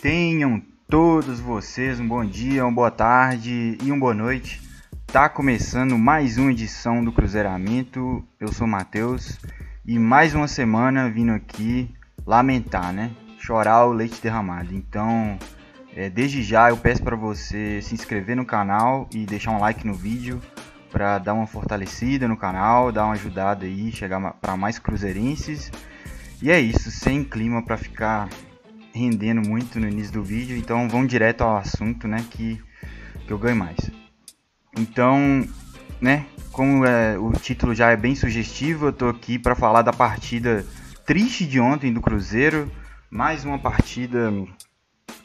Tenham todos vocês um bom dia, uma boa tarde e uma boa noite. Tá começando mais uma edição do Cruzeiramento. Eu sou Matheus e mais uma semana vindo aqui lamentar, né? Chorar o leite derramado. Então, é, desde já eu peço para você se inscrever no canal e deixar um like no vídeo para dar uma fortalecida no canal, dar uma ajudada aí, chegar para mais cruzeirenses. E é isso, sem clima para ficar rendendo muito no início do vídeo, então vamos direto ao assunto, né, que, que eu ganho mais. Então, né, como é, o título já é bem sugestivo, eu tô aqui para falar da partida triste de ontem do Cruzeiro, mais uma partida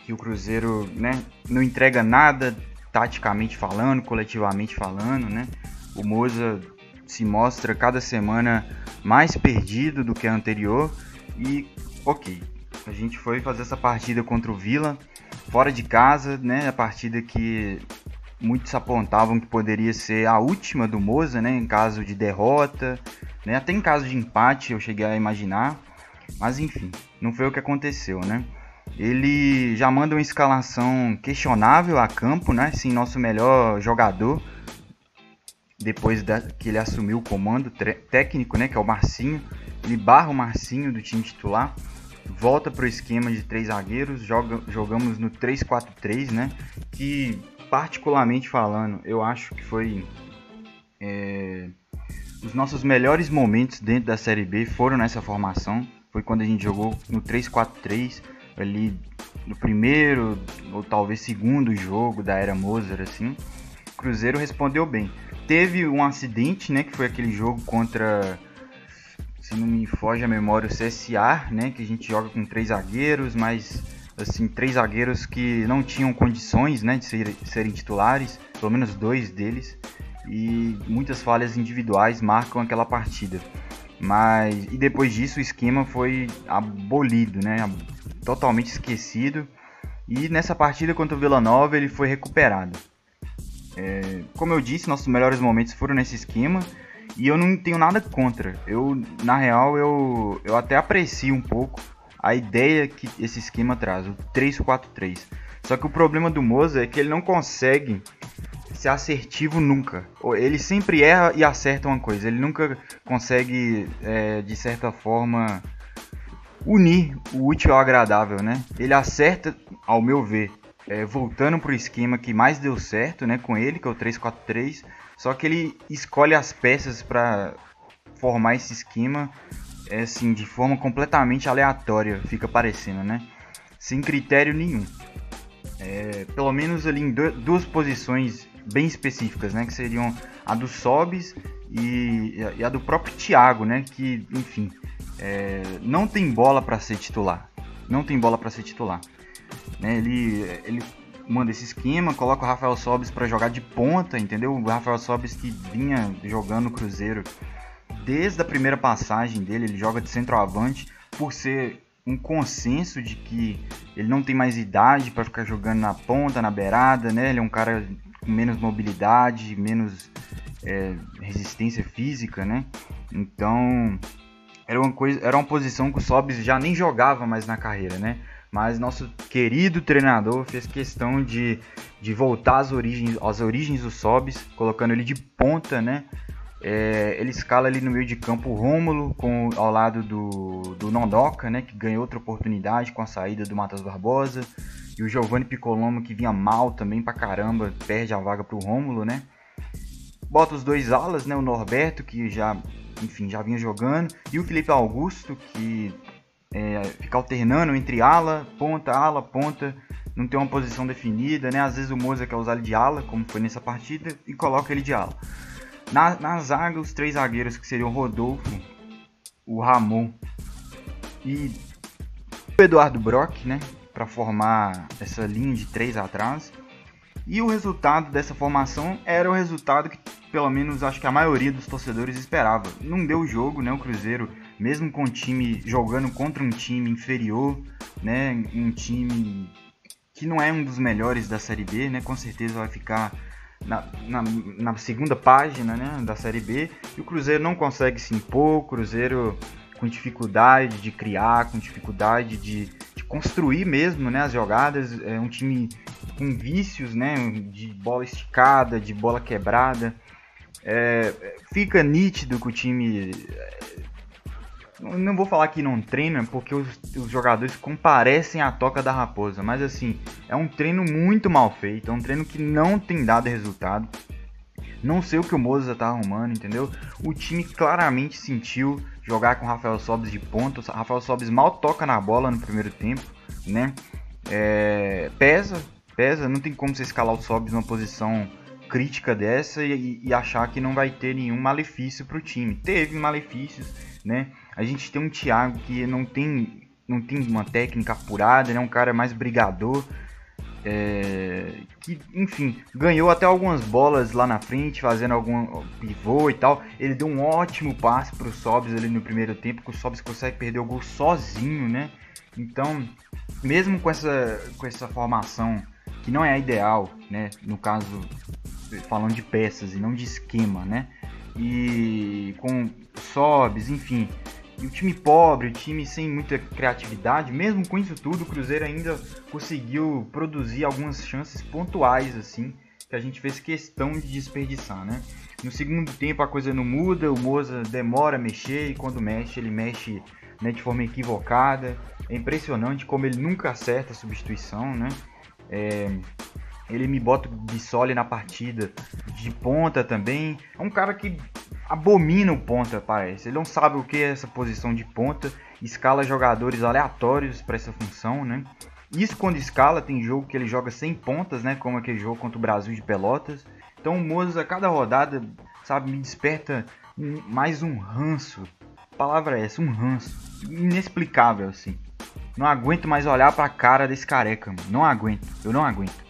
que o Cruzeiro, né, não entrega nada taticamente falando, coletivamente falando, né? O Moza se mostra cada semana mais perdido do que a anterior e ok, a gente foi fazer essa partida contra o Vila, fora de casa, né? A partida que muitos apontavam que poderia ser a última do Moza, né? Em caso de derrota, né? Até em caso de empate eu cheguei a imaginar. Mas enfim, não foi o que aconteceu, né? Ele já manda uma escalação questionável a campo, né? Sim, nosso melhor jogador depois da, que ele assumiu o comando técnico, né? Que é o Marcinho. Ele barra o Marcinho do time titular volta para o esquema de três zagueiros, joga, jogamos no 3-4-3, né? Que particularmente falando, eu acho que foi é, os nossos melhores momentos dentro da Série B foram nessa formação. Foi quando a gente jogou no 3-4-3 ali no primeiro ou talvez segundo jogo da era Mozart assim. O Cruzeiro respondeu bem. Teve um acidente, né, que foi aquele jogo contra se não me foge a memória, o CSA, né? Que a gente joga com três zagueiros, mas assim, três zagueiros que não tinham condições né, de, ser, serem titulares, pelo menos dois deles, e muitas falhas individuais marcam aquela partida. Mas e depois disso o esquema foi abolido, né? Totalmente esquecido. E nessa partida contra o Vila Nova ele foi recuperado. É, como eu disse, nossos melhores momentos foram nesse esquema. E eu não tenho nada contra. Eu, na real, eu, eu até aprecio um pouco a ideia que esse esquema traz, o 3-4-3. Só que o problema do Moza é que ele não consegue ser assertivo nunca. Ele sempre erra e acerta uma coisa. Ele nunca consegue, é, de certa forma, unir o útil ao agradável, né? Ele acerta, ao meu ver, é, voltando para o esquema que mais deu certo, né, com ele, que é o 3-4-3 só que ele escolhe as peças para formar esse esquema é, assim, de forma completamente aleatória, fica parecendo, né? Sem critério nenhum. É, pelo menos ali em duas posições bem específicas, né? Que seriam a do Sobis e, e a do próprio Thiago, né? Que, enfim, é, não tem bola para ser titular. Não tem bola para ser titular. Né? Ele, ele manda esse esquema, coloca o Rafael Sobis para jogar de ponta, entendeu? O Rafael Sobis que vinha jogando no Cruzeiro desde a primeira passagem dele, ele joga de centroavante por ser um consenso de que ele não tem mais idade para ficar jogando na ponta, na beirada, né? Ele é um cara com menos mobilidade, menos é, resistência física, né? Então era uma coisa, era uma posição que o Sobis já nem jogava mais na carreira, né? Mas nosso querido treinador fez questão de, de voltar às origens, às origens do Sobis, colocando ele de ponta, né? É, ele escala ali no meio de campo o Rômulo com, ao lado do, do Nondoca, né, que ganhou outra oportunidade com a saída do Matheus Barbosa. E o Giovanni Piccolomo, que vinha mal também pra caramba, perde a vaga pro Rômulo, né? Bota os dois alas, né, o Norberto, que já, enfim, já vinha jogando, e o Felipe Augusto, que é, ficar alternando entre ala, ponta, ala, ponta, não tem uma posição definida, né? Às vezes o Moza quer usar ele de ala, como foi nessa partida, e coloca ele de ala. Na, na zaga, os três zagueiros que seriam o Rodolfo, o Ramon e o Eduardo Brock, né? Para formar essa linha de três atrás. E o resultado dessa formação era o resultado que, pelo menos, acho que a maioria dos torcedores esperava. Não deu jogo, né? O Cruzeiro mesmo com o time jogando contra um time inferior, né, um time que não é um dos melhores da Série B, né, com certeza vai ficar na, na, na, segunda página né, da Série B, e o Cruzeiro não consegue se impor, o Cruzeiro com dificuldade de criar, com dificuldade de, de construir mesmo, né, as jogadas. É um time com vícios, né, de bola esticada, de bola quebrada. É, fica nítido que o time não vou falar que não treina, porque os, os, jogadores comparecem à toca da raposa, mas assim, é um treino muito mal feito, é um treino que não tem dado resultado. Não sei o que o Moza tá arrumando, entendeu? O time claramente sentiu jogar com o Rafael Sobis de ponta. Rafael Sobis mal toca na bola no primeiro tempo, né? É, pesa, pesa, não tem como você escalar o Sobis numa posição crítica dessa e, e, achar que não vai ter nenhum malefício para o time. Teve malefícios, né? A gente tem um Thiago que não tem, não tem uma técnica apurada, né? Um cara mais brigador. É, que, enfim, ganhou até algumas bolas lá na frente, fazendo algum pivô e tal. Ele deu um ótimo passe para o Sobs ali no primeiro tempo, que o Sobs consegue perder o gol sozinho, né? Então, mesmo com essa, com essa formação que não é a ideal, né? No caso, falando de peças e não de esquema, né? E com Sobs, enfim, e o time pobre, o time sem muita criatividade, mesmo com isso tudo, o Cruzeiro ainda conseguiu produzir algumas chances pontuais, assim, que a gente fez questão de desperdiçar, né? No segundo tempo a coisa não muda, o Moza demora a mexer e quando mexe, ele mexe né, de forma equivocada. É impressionante como ele nunca acerta a substituição, né? É, ele me bota o Bissoli na partida de ponta também. É um cara que abomina o ponta, parece. Ele não sabe o que é essa posição de ponta, escala jogadores aleatórios para essa função, né? Isso quando escala, tem jogo que ele joga sem pontas, né? Como aquele jogo contra o Brasil de Pelotas. Então o Moza, a cada rodada, sabe, me desperta mais um ranço. A palavra é essa, um ranço. Inexplicável, assim. Não aguento mais olhar pra cara desse careca, mano. Não aguento, eu não aguento.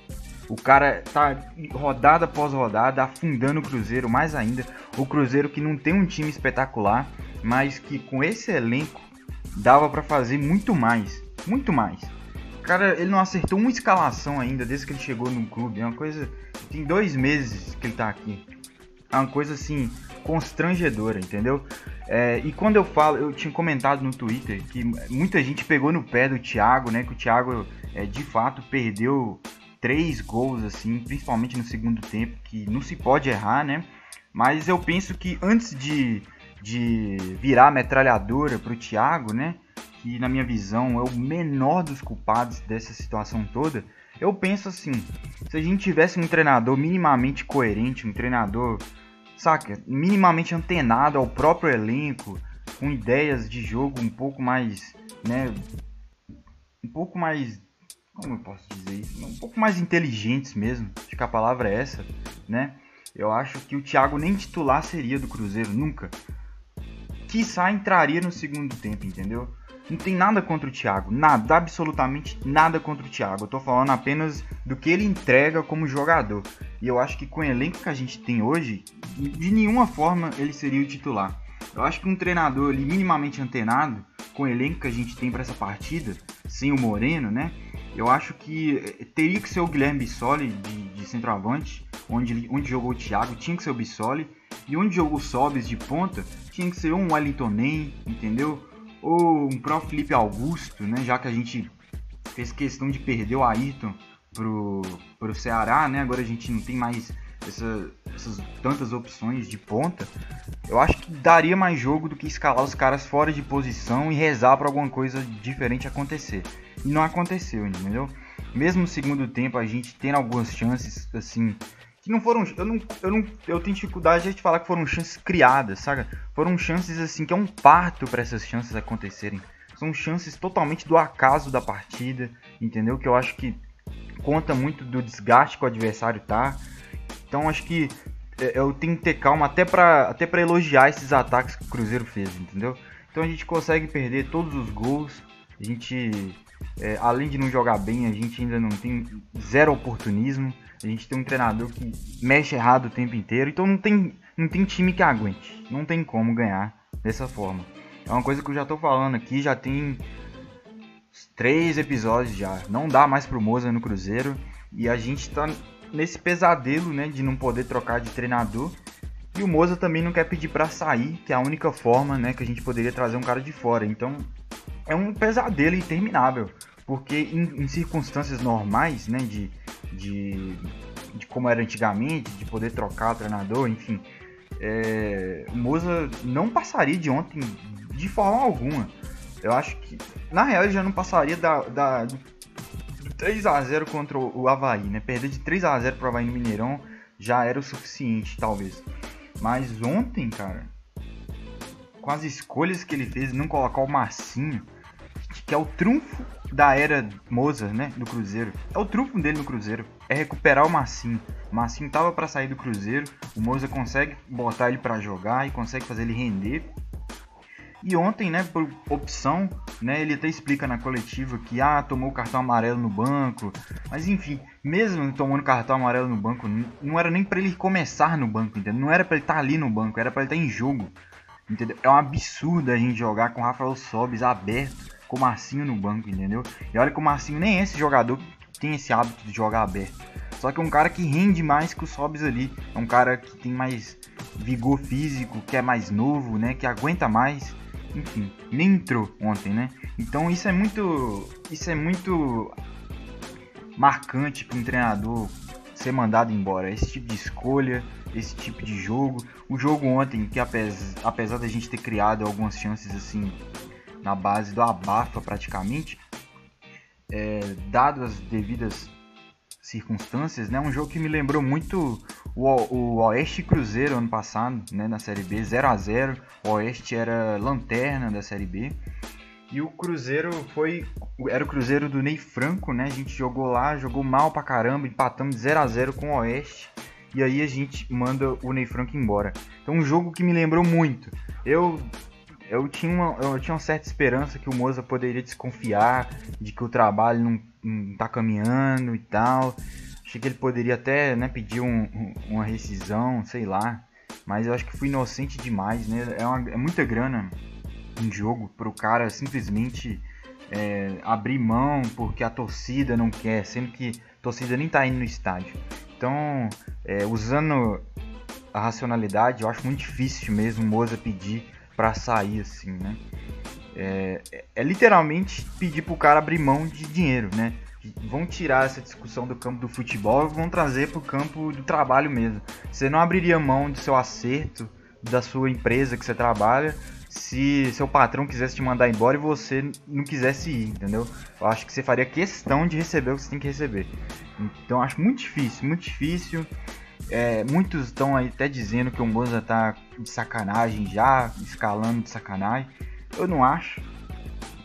O cara tá rodada após rodada afundando o Cruzeiro mais ainda. O Cruzeiro que não tem um time espetacular, mas que com esse elenco dava para fazer muito mais, muito mais. O cara, ele não acertou uma escalação ainda desde que ele chegou no clube. É uma coisa, tem dois meses que ele tá aqui. É uma coisa assim constrangedora, entendeu? É, e quando eu falo, eu tinha comentado no Twitter que muita gente pegou no pé do Thiago, né? Que o Thiago é, de fato perdeu três gols, assim, principalmente no segundo tempo, que não se pode errar, né? Mas eu penso que antes de, de virar metralhadora para o Thiago, né? Que na minha visão é o menor dos culpados dessa situação toda. Eu penso assim, se a gente tivesse um treinador minimamente coerente, um treinador, saca, minimamente antenado ao próprio elenco, com ideias de jogo um pouco mais, né, um pouco mais como eu posso dizer isso? Um pouco mais inteligentes mesmo, acho que a palavra é essa, né? Eu acho que o Thiago nem titular seria do Cruzeiro, nunca. Quiçá entraria no segundo tempo, entendeu? Não tem nada contra o Thiago, nada, absolutamente nada contra o Thiago. Eu tô falando apenas do que ele entrega como jogador. E eu acho que com o elenco que a gente tem hoje, de nenhuma forma ele seria o titular. Eu acho que um treinador ali minimamente antenado, com o elenco que a gente tem para essa partida, sem o Moreno, né? Eu acho que eh, teria que ser o Guilherme Bissoli de, de centroavante, onde, onde jogou o Thiago, tinha que ser o Bissoli. E onde jogou o Sobis de ponta, tinha que ser um Wellington entendeu? Ou um próprio Felipe Augusto, né? Já que a gente fez questão de perder o Ayrton pro, pro Ceará, né? Agora a gente não tem mais essa, essas tantas opções de ponta. Eu acho que daria mais jogo do que escalar os caras fora de posição e rezar para alguma coisa diferente acontecer. E não aconteceu, entendeu? Mesmo no segundo tempo, a gente tem algumas chances, assim, que não foram. Eu não, eu não. Eu tenho dificuldade de falar que foram chances criadas, sabe? Foram chances, assim, que é um parto para essas chances acontecerem. São chances totalmente do acaso da partida, entendeu? Que eu acho que conta muito do desgaste que o adversário tá. Então acho que é, eu tenho que ter calma até para até pra elogiar esses ataques que o Cruzeiro fez, entendeu? Então a gente consegue perder todos os gols. A gente é, além de não jogar bem, a gente ainda não tem zero oportunismo. A gente tem um treinador que mexe errado o tempo inteiro. Então não tem, não tem time que aguente. Não tem como ganhar dessa forma. É uma coisa que eu já tô falando aqui, já tem três episódios já. Não dá mais pro Moza no Cruzeiro. E a gente tá nesse pesadelo, né, de não poder trocar de treinador. E o Moza também não quer pedir para sair, que é a única forma, né, que a gente poderia trazer um cara de fora. Então, é um pesadelo interminável. Porque em, em circunstâncias normais, né, de, de, de, como era antigamente, de poder trocar o treinador, enfim, é, o Moza não passaria de ontem de forma alguma. Eu acho que, na real, ele já não passaria da, da, do 3 a 0 contra o Havaí, né? Perder de 3 a 0 para o Havaí no Mineirão já era o suficiente, talvez. Mas ontem, cara, com as escolhas que ele fez, não colocar o Marcinho, que é o trunfo da era Mozart, né, do Cruzeiro. É o trunfo dele no Cruzeiro, é recuperar o Marcinho. O Marcinho tava para sair do Cruzeiro, o Mozart consegue botar ele para jogar e consegue fazer ele render. E ontem, né, por opção, né, ele até explica na coletiva que ah, tomou cartão amarelo no banco. Mas enfim, mesmo tomando cartão amarelo no banco, não era nem para ele começar no banco, entendeu? Não era para ele estar tá ali no banco, era para ele estar tá em jogo. Entendeu? É um absurdo a gente jogar com o Rafael Sobis aberto, com o Marcinho no banco, entendeu? E olha que o Marcinho nem é esse jogador que tem esse hábito de jogar aberto. Só que é um cara que rende mais que o Sobis ali. É um cara que tem mais vigor físico, que é mais novo, né? Que aguenta mais enfim, nem entrou ontem, né? Então isso é muito, isso é muito marcante para um treinador ser mandado embora. Esse tipo de escolha, esse tipo de jogo. O jogo ontem, que apesar, apesar da gente ter criado algumas chances assim na base do abafa praticamente, é, dado as devidas circunstâncias, né? Um jogo que me lembrou muito o, o Oeste Cruzeiro ano passado, né? Na Série B, 0 a 0 O Oeste era lanterna da Série B. E o Cruzeiro foi. Era o Cruzeiro do Ney Franco, né? A gente jogou lá, jogou mal pra caramba, empatamos 0 a 0 com o Oeste. E aí a gente manda o Ney Franco embora. Então um jogo que me lembrou muito. Eu eu tinha, uma, eu tinha uma certa esperança que o Moza poderia desconfiar de que o trabalho não, não tá caminhando e tal. Achei que ele poderia até né, pedir um, um, uma rescisão, sei lá. Mas eu acho que fui inocente demais, né? É, uma, é muita grana em jogo pro cara simplesmente é, abrir mão porque a torcida não quer, sendo que a torcida nem tá indo no estádio. Então, é, usando a racionalidade, eu acho muito difícil mesmo o Moza pedir para sair assim, né? É, é, é, literalmente pedir pro cara abrir mão de dinheiro, né? Vão tirar essa discussão do campo do futebol e vão trazer pro campo do trabalho mesmo. Você não abriria mão do seu acerto, da sua empresa que você trabalha, se seu patrão quisesse te mandar embora e você não quisesse ir, entendeu? Eu acho que você faria questão de receber o que você tem que receber. Então acho muito difícil, muito difícil. É, muitos estão aí até dizendo que o Moza tá de sacanagem já, escalando de sacanagem. Eu não acho.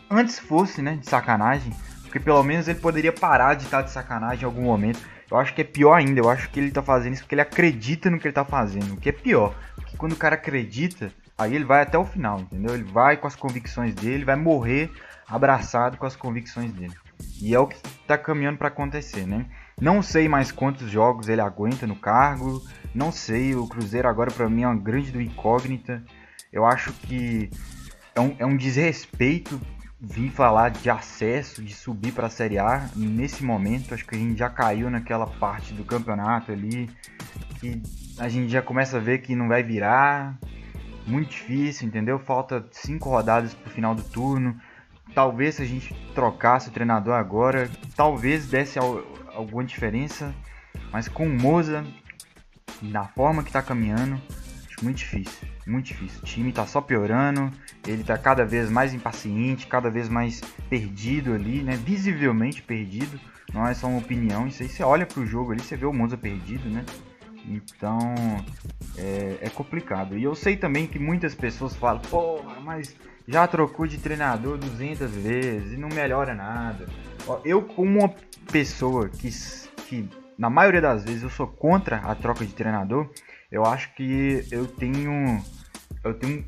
Antes fosse, né, de sacanagem, porque pelo menos ele poderia parar de estar de sacanagem em algum momento. Eu acho que é pior ainda, eu acho que ele tá fazendo isso porque ele acredita no que ele tá fazendo, o que é pior. Porque quando o cara acredita, aí ele vai até o final, entendeu? Ele vai com as convicções dele, vai morrer abraçado com as convicções dele. E é o que tá caminhando para acontecer, né? Não sei mais quantos jogos ele aguenta no cargo. Não sei, o Cruzeiro agora para mim é uma grande do incógnita. Eu acho que é um, é um desrespeito vir falar de acesso, de subir para a Série A nesse momento. Acho que a gente já caiu naquela parte do campeonato ali que a gente já começa a ver que não vai virar. Muito difícil, entendeu? Falta cinco rodadas para o final do turno. Talvez se a gente trocasse o treinador agora, talvez desse alguma diferença, mas com o Moza, na forma que está caminhando, acho muito difícil, muito difícil. O time está só piorando, ele está cada vez mais impaciente, cada vez mais perdido ali, né? Visivelmente perdido. Não é só uma opinião, isso aí você olha pro jogo ali, você vê o Moza perdido, né? Então é, é, complicado. E eu sei também que muitas pessoas falam, porra, mas já trocou de treinador 200 vezes e não melhora nada. Eu, como uma pessoa que, que na maioria das vezes eu sou contra a troca de treinador, eu acho que eu tenho eu tenho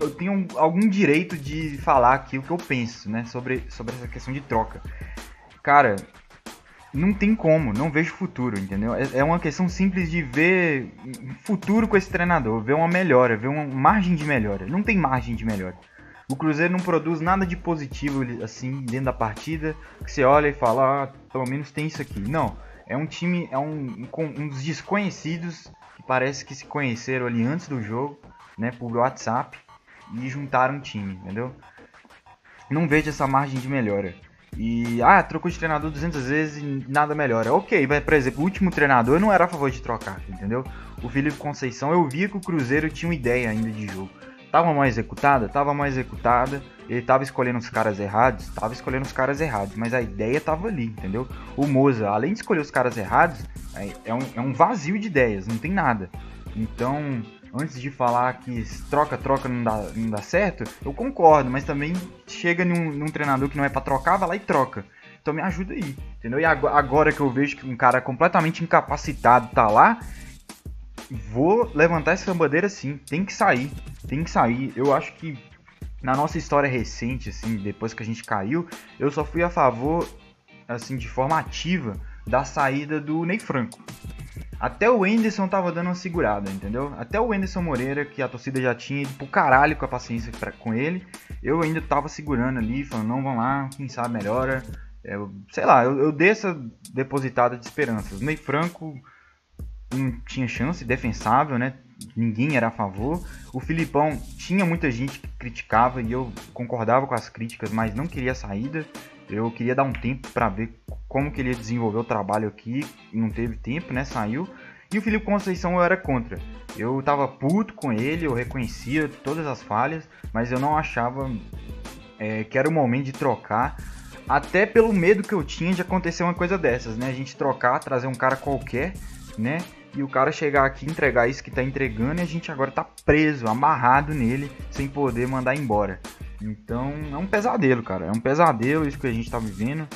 eu tenho algum direito de falar aqui o que eu penso, né, sobre, sobre essa questão de troca. Cara, não tem como, não vejo futuro, entendeu? É, é uma questão simples de ver futuro com esse treinador, ver uma melhora, ver uma margem de melhora. Não tem margem de melhora. O Cruzeiro não produz nada de positivo assim dentro da partida, que você olha e fala, ah, pelo menos tem isso aqui. Não, é um time, é um, um, um dos desconhecidos que parece que se conheceram ali antes do jogo, né, por WhatsApp e juntaram um time, entendeu? Não vejo essa margem de melhora. E, ah, trocou de treinador 200 vezes e nada melhora. Ok, mas, por exemplo, o último treinador eu não era a favor de trocar, entendeu? O Felipe Conceição, eu via que o Cruzeiro tinha uma ideia ainda de jogo. Tava mal executada? Tava mal executada. Ele tava escolhendo os caras errados? Tava escolhendo os caras errados. Mas a ideia tava ali, entendeu? O Moza, além de escolher os caras errados, é, é um, é um vazio de ideias, não tem nada. Então, antes de falar que troca-troca não dá, não dá certo, eu concordo, mas também chega num, num treinador que não é pra trocar, vai lá e troca. Então me ajuda aí, entendeu? E agora que eu vejo que um cara completamente incapacitado tá lá, vou levantar essa bandeira sim. Tem que sair, tem que sair. Eu acho que na nossa história recente, assim, depois que a gente caiu, eu só fui a favor, assim, de forma ativa da saída do Ney Franco. Até o Enderson tava dando uma segurada, entendeu? Até o Enderson Moreira, que a torcida já tinha ido pro caralho com a paciência pra, com ele, eu ainda tava segurando ali, falando, não, vamos lá, quem sabe melhora. É, sei lá, eu, eu dei essa depositada de esperanças. O Ney Franco tinha chance, defensável, né? Ninguém era a favor. O Filipão tinha muita gente que criticava e eu concordava com as críticas, mas não queria saída. Eu queria dar um tempo para ver como que ele ia desenvolver o trabalho aqui. Não teve tempo, né? Saiu. E o Felipe Conceição eu era contra. Eu tava puto com ele, eu reconhecia todas as falhas, mas eu não achava é, que era o momento de trocar. Até pelo medo que eu tinha de acontecer uma coisa dessas, né? A gente trocar, trazer um cara qualquer, né? E o cara chegar aqui entregar isso que tá entregando e a gente agora tá preso, amarrado nele, sem poder mandar embora. Então é um pesadelo, cara. É um pesadelo isso que a gente tá vivendo,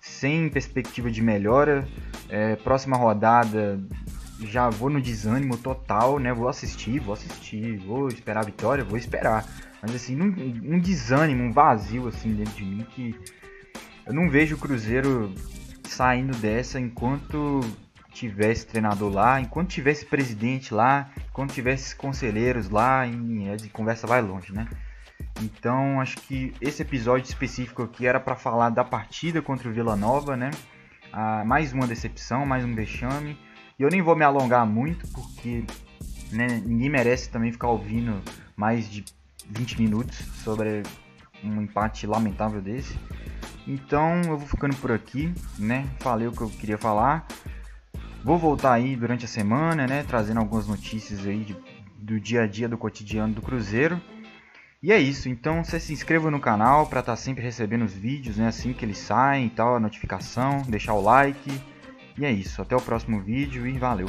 sem perspectiva de melhora. É, próxima rodada já vou no desânimo total, né? Vou assistir, vou assistir, vou esperar a vitória, vou esperar. Mas assim, um, um desânimo, um vazio assim dentro de mim que eu não vejo o Cruzeiro saindo dessa enquanto tivesse treinador lá, enquanto tivesse presidente lá, enquanto tivesse conselheiros lá, e a conversa vai longe, né? Então, acho que esse episódio específico aqui era para falar da partida contra o Vila Nova, né? Ah, mais uma decepção, mais um vexame. E eu nem vou me alongar muito, porque né, ninguém merece também ficar ouvindo mais de 20 minutos sobre um empate lamentável desse. Então eu vou ficando por aqui, né? Falei o que eu queria falar. Vou voltar aí durante a semana, né, trazendo algumas notícias aí de, do dia a dia do cotidiano do Cruzeiro. E é isso, então você se inscreva no canal para estar tá sempre recebendo os vídeos, né, assim que eles saem e tal, a notificação, deixar o like. E é isso, até o próximo vídeo e valeu!